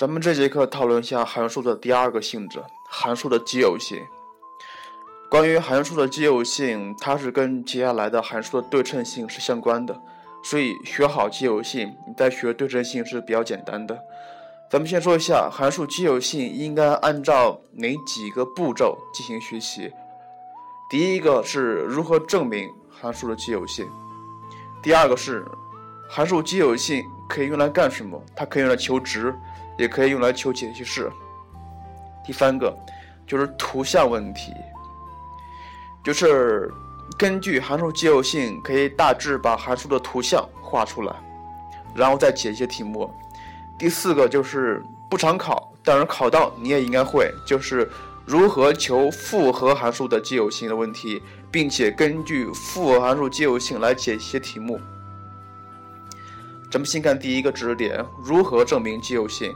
咱们这节课讨论一下函数的第二个性质——函数的奇偶性。关于函数的奇偶性，它是跟接下来的函数的对称性是相关的，所以学好奇偶性，你再学对称性是比较简单的。咱们先说一下函数奇偶性应该按照哪几个步骤进行学习。第一个是如何证明函数的奇偶性，第二个是函数奇偶性可以用来干什么？它可以用来求值。也可以用来求解析式。第三个就是图像问题，就是根据函数奇偶性，可以大致把函数的图像画出来，然后再解一些题目。第四个就是不常考，但是考到你也应该会，就是如何求复合函数的奇偶性的问题，并且根据复合函数奇偶性来解一些题目。咱们先看第一个知识点：如何证明奇偶性。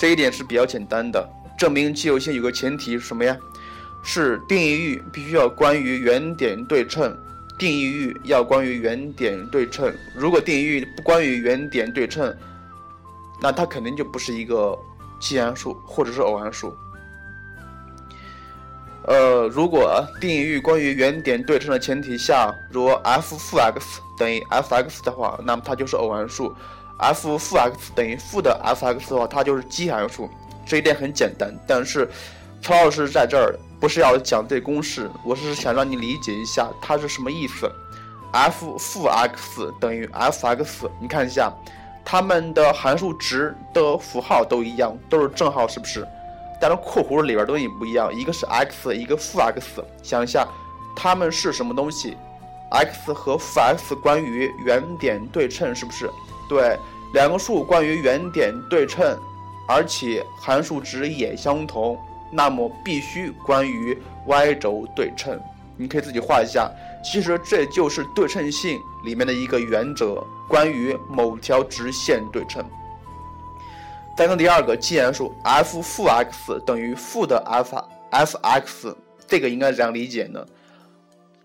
这一点是比较简单的，证明奇偶性有个前提是什么呀？是定义域必须要关于原点对称，定义域要关于原点对称。如果定义域不关于原点对称，那它肯定就不是一个奇函数或者是偶函数。呃，如果定义域关于原点对称的前提下，如 f 负 x 等于 f(x) 的话，那么它就是偶函数。F 负 x 等于负的 f(x) 的话，它就是奇函数。这一点很简单，但是曹老师在这儿不是要讲这公式，我是想让你理解一下它是什么意思。f 负 x 等于 f(x)，你看一下，它们的函数值的符号都一样，都是正号，是不是？但是括弧里边东西不一样，一个是 x，一个负 x。想一下，它们是什么东西？x 和负 x 关于原点对称，是不是？对，两个数关于原点对称，而且函数值也相同，那么必须关于 y 轴对称。你可以自己画一下，其实这就是对称性里面的一个原则，关于某条直线对称。再看第二个奇函数 f 负 x 等于负的 f f(x)，这个应该怎样理解呢？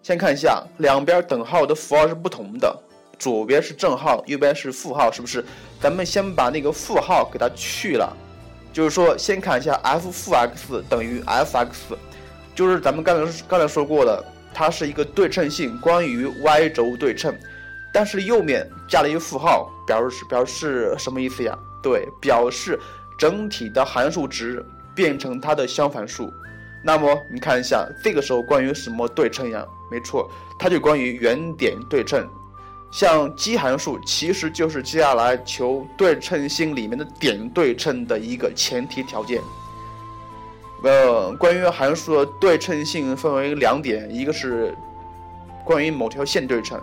先看一下，两边等号的符号是不同的。左边是正号，右边是负号，是不是？咱们先把那个负号给它去了，就是说，先看一下 f 负 x 等于 f(x)，就是咱们刚才刚才说过的，它是一个对称性，关于 y 轴对称。但是右面加了一个负号，表示表示什么意思呀？对，表示整体的函数值变成它的相反数。那么你看一下，这个时候关于什么对称呀？没错，它就关于原点对称。像奇函数其实就是接下来求对称性里面的点对称的一个前提条件。呃，关于函数的对称性分为两点，一个是关于某条线对称，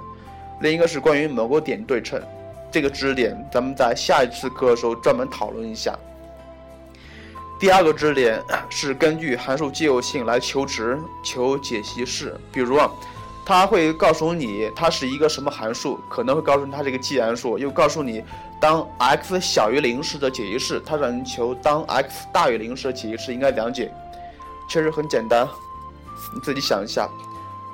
另一个是关于某个点对称。这个知识点咱们在下一次课的时候专门讨论一下。第二个知识点是根据函数奇偶性来求值、求解析式，比如啊。它会告诉你它是一个什么函数，可能会告诉你它是一个奇函数，又告诉你当 x 小于零时的解析式，它让你求当 x 大于零时的解析式应该怎样解？确实很简单，你自己想一下，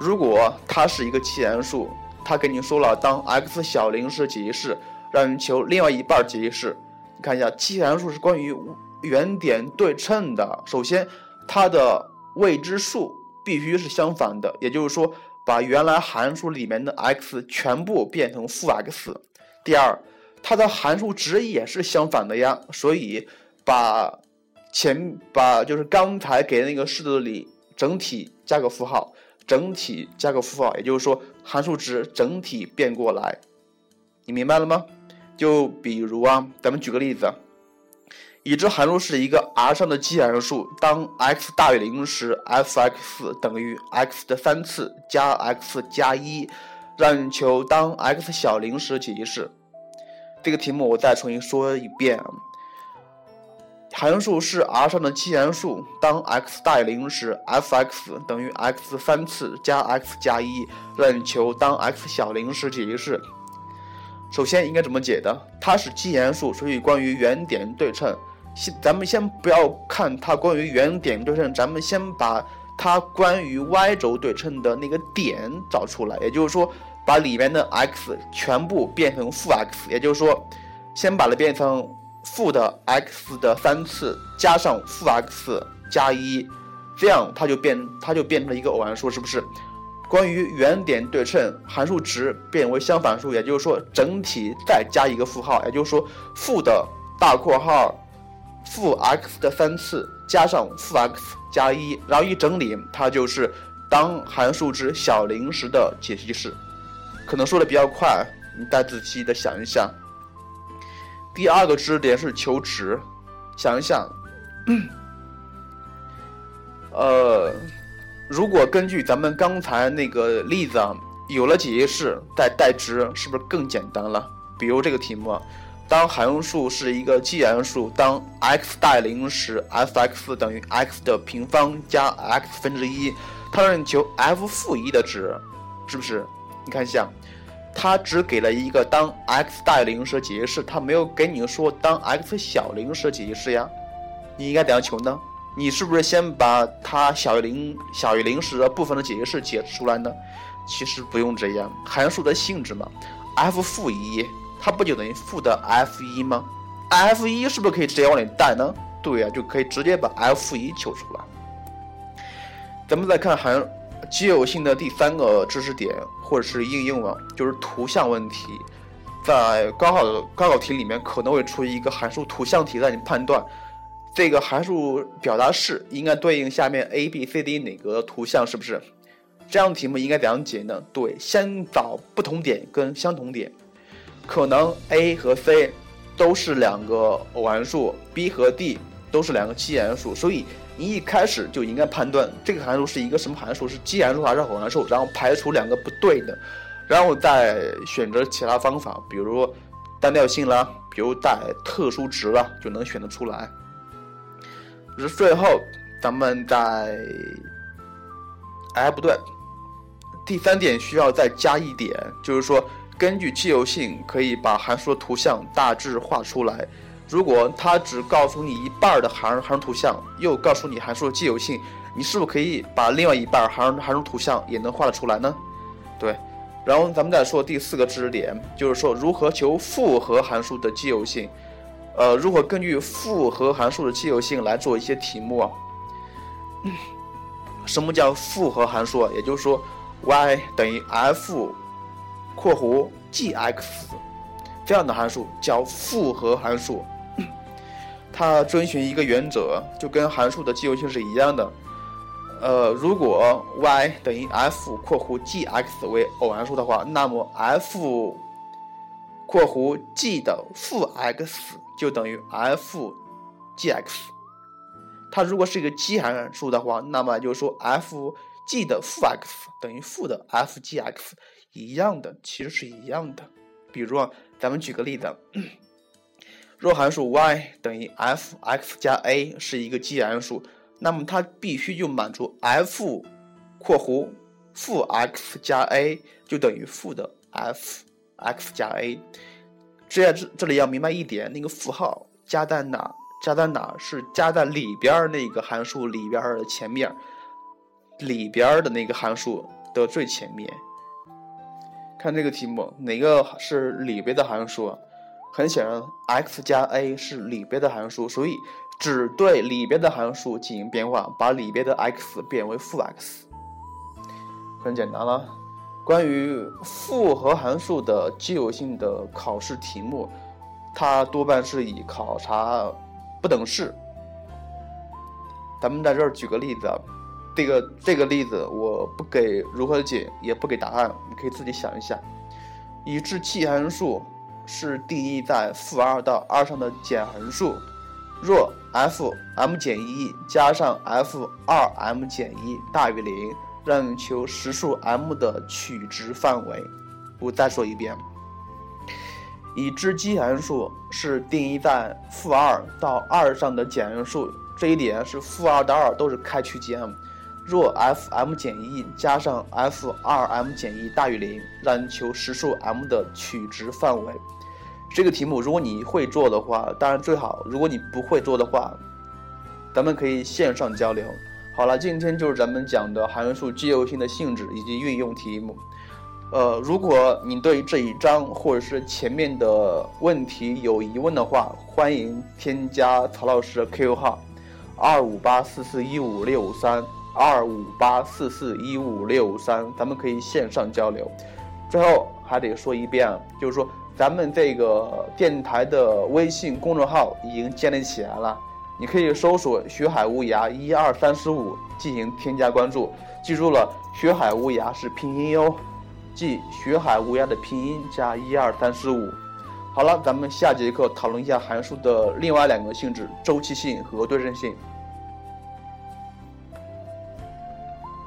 如果它是一个奇函数，它给你说了当 x 小零时的解析式，让你求另外一半解析式，你看一下奇函数是关于原点对称的，首先它的未知数必须是相反的，也就是说。把原来函数里面的 x 全部变成负 x。第二，它的函数值也是相反的呀，所以把前把就是刚才给那个式子里整体加个负号，整体加个负号，也就是说函数值整体变过来，你明白了吗？就比如啊，咱们举个例子。已知函数是一个 R 上的奇函数，当 x 大于零时，f(x) 等于 x 的三次加 x 加一，让你求当 x 小零时解析式。这个题目我再重新说一遍：函数是 R 上的奇函数，当 x 大于零时，f(x) 等于 x 三次加 x 加一，让你求当 x 小零时解析式。首先应该怎么解的？它是奇函数，所以关于原点对称。先，咱们先不要看它关于原点对称，咱们先把它关于 y 轴对称的那个点找出来。也就是说，把里面的 x 全部变成负 x，也就是说，先把它变成负的 x 的三次加上负 x 加一，这样它就变它就变成了一个偶函数，是不是？关于原点对称，函数值变为相反数，也就是说整体再加一个负号，也就是说负的大括号负 x 的三次加上负 x 加一，然后一整理，它就是当函数值小零时的解析式。可能说的比较快，你再仔细的想一想。第二个知识点是求值，想一想，呃。如果根据咱们刚才那个例子啊，有了解析式再代值，是不是更简单了？比如这个题目，当函数是一个奇函数，当 x 大于零时，f(x) 等于 x 的平方加 x 分之一，它让你求 f 负一的值，是不是？你看一下，它只给了一个当 x 大于零时解析式，它没有给你说当 x 小于零时解析式呀，你应该怎样求呢？你是不是先把它小于零小于零时的部分的解析式解出来呢？其实不用这样，函数的性质嘛，f 负一，它不就等于负的 f 一吗？f 一是不是可以直接往里带呢？对呀，就可以直接把 f 负一求出来。咱们再看函奇偶性的第三个知识点或者是应用啊，就是图像问题，在高考的高考题里面可能会出一个函数图像题，让你判断。这个函数表达式应该对应下面 a b c d 哪个图像？是不是？这样题目应该怎样解呢？对，先找不同点跟相同点。可能 a 和 c 都是两个偶函数，b 和 d 都是两个奇函数，所以你一开始就应该判断这个函数是一个什么函数，是奇函数还是偶函数，然后排除两个不对的，然后再选择其他方法，比如单调性啦，比如带特殊值啦，就能选得出来。是最后，咱们再，哎，不对，第三点需要再加一点，就是说，根据奇有性，可以把函数的图像大致画出来。如果它只告诉你一半的函函数图像，又告诉你函数的奇有性，你是不是可以把另外一半函函数图像也能画得出来呢？对，然后咱们再说第四个知识点，就是说如何求复合函数的奇有性。呃，如何根据复合函数的奇有性来做一些题目啊？什么叫复合函数？也就是说，y 等于 f（ 括弧 g(x) 这样的函数叫复合函数。它遵循一个原则，就跟函数的奇偶性是一样的。呃，如果 y 等于 f（ 括弧 g(x) 为偶函数的话，那么 f（ 括弧 g 的负 x） 就等于 f g x，它如果是一个奇函数的话，那么就是说 f g 的负 x 等于负的 f g x，一样的，其实是一样的。比如啊，咱们举个例子，若函数 y 等于 f x 加 a 是一个奇函数，那么它必须就满足 f 括弧负 x 加 a 就等于负的 f x 加 a。这这这里要明白一点，那个符号加在哪？加在哪？是加在里边那个函数里边的前面，里边的那个函数的最前面。看这个题目，哪个是里边的函数？很显然，x 加 a 是里边的函数，所以只对里边的函数进行变化，把里边的 x 变为负 x，很简单了。关于复合函数的奇偶性的考试题目，它多半是以考察不等式。咱们在这儿举个例子，这个这个例子我不给如何解，也不给答案，你可以自己想一下。已知奇函数是定义在负二到二上的减函数，若 f m 减一加上 f 二 m 减一大于零。让你求实数 m 的取值范围。我再说一遍，已知奇函数是定义在负二到二上的减函数，这一点是负二到二都是开区间。若 f m 减一加上 f 二 m 减一大于零，让你求实数 m 的取值范围。这个题目如果你会做的话，当然最好；如果你不会做的话，咱们可以线上交流。好了，今天就是咱们讲的函数奇偶性的性质以及运用题目。呃，如果你对这一章或者是前面的问题有疑问的话，欢迎添加曹老师的 QQ 号：二五八四四一五六五三二五八四四一五六三，咱们可以线上交流。最后还得说一遍啊，就是说咱们这个电台的微信公众号已经建立起来了，你可以搜索“学海无涯一二三四五”进行添加关注。记住了，“学海无涯”是拼音哟。即学海无涯的拼音加一二三四五。好了，咱们下节课讨论一下函数的另外两个性质：周期性和对称性。